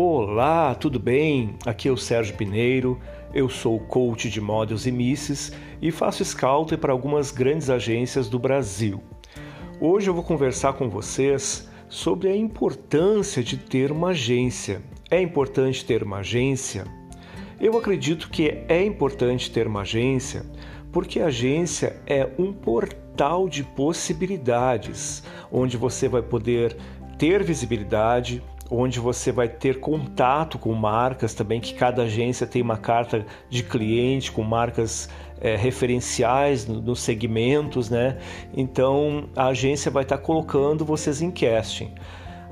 Olá, tudo bem? Aqui é o Sérgio Pineiro, eu sou coach de models e misses e faço scouting para algumas grandes agências do Brasil. Hoje eu vou conversar com vocês sobre a importância de ter uma agência. É importante ter uma agência? Eu acredito que é importante ter uma agência porque a agência é um portal de possibilidades onde você vai poder ter visibilidade, onde você vai ter contato com marcas também, que cada agência tem uma carta de cliente com marcas é, referenciais nos segmentos, né? Então a agência vai estar colocando vocês em casting.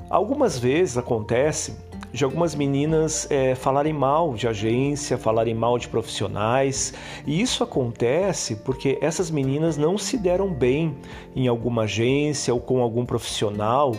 Algumas vezes acontece de algumas meninas é, falarem mal de agência, falarem mal de profissionais, e isso acontece porque essas meninas não se deram bem em alguma agência ou com algum profissional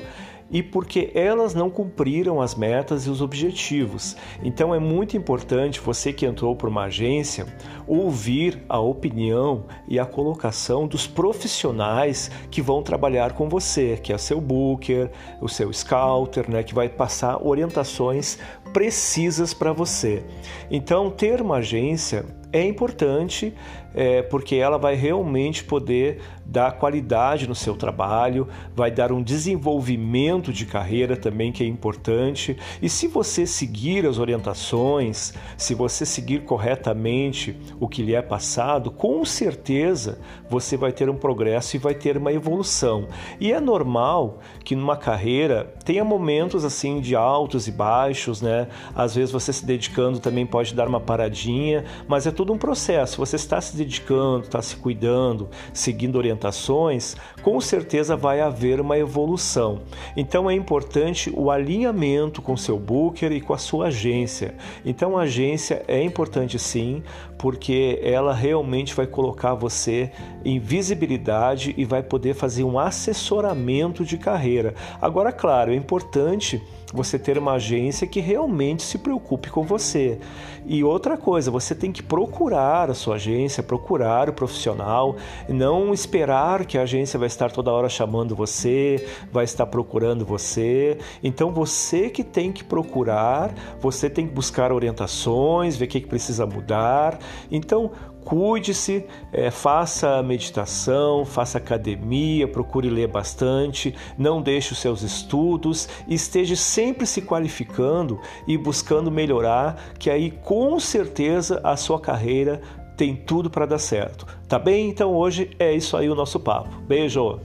e porque elas não cumpriram as metas e os objetivos. Então é muito importante você que entrou por uma agência ouvir a opinião e a colocação dos profissionais que vão trabalhar com você, que é seu booker, o seu scouter, né, que vai passar orientações precisas para você. Então ter uma agência é importante é, porque ela vai realmente poder dar qualidade no seu trabalho, vai dar um desenvolvimento de carreira também que é importante. E se você seguir as orientações, se você seguir corretamente o que lhe é passado, com certeza você vai ter um progresso e vai ter uma evolução. E é normal que numa carreira tenha momentos assim de altos e baixos, né? Às vezes você se dedicando também pode dar uma paradinha, mas é todo um processo. Você está se dedicando, está se cuidando, seguindo orientações, com certeza vai haver uma evolução. Então é importante o alinhamento com seu booker e com a sua agência. Então a agência é importante sim, porque ela realmente vai colocar você em visibilidade e vai poder fazer um assessoramento de carreira. Agora, claro, é importante você ter uma agência que realmente se preocupe com você. E outra coisa, você tem que procurar a sua agência, procurar o profissional, não esperar que a agência vai estar toda hora chamando você, vai estar procurando você. Então você que tem que procurar, você tem que buscar orientações, ver o que, que precisa mudar. Então cuide-se, é, faça meditação, faça academia, procure ler bastante, não deixe os seus estudos, esteja sempre se qualificando e buscando melhorar, que aí com certeza a sua carreira tem tudo para dar certo. Tá bem? Então hoje é isso aí o nosso papo. Beijo!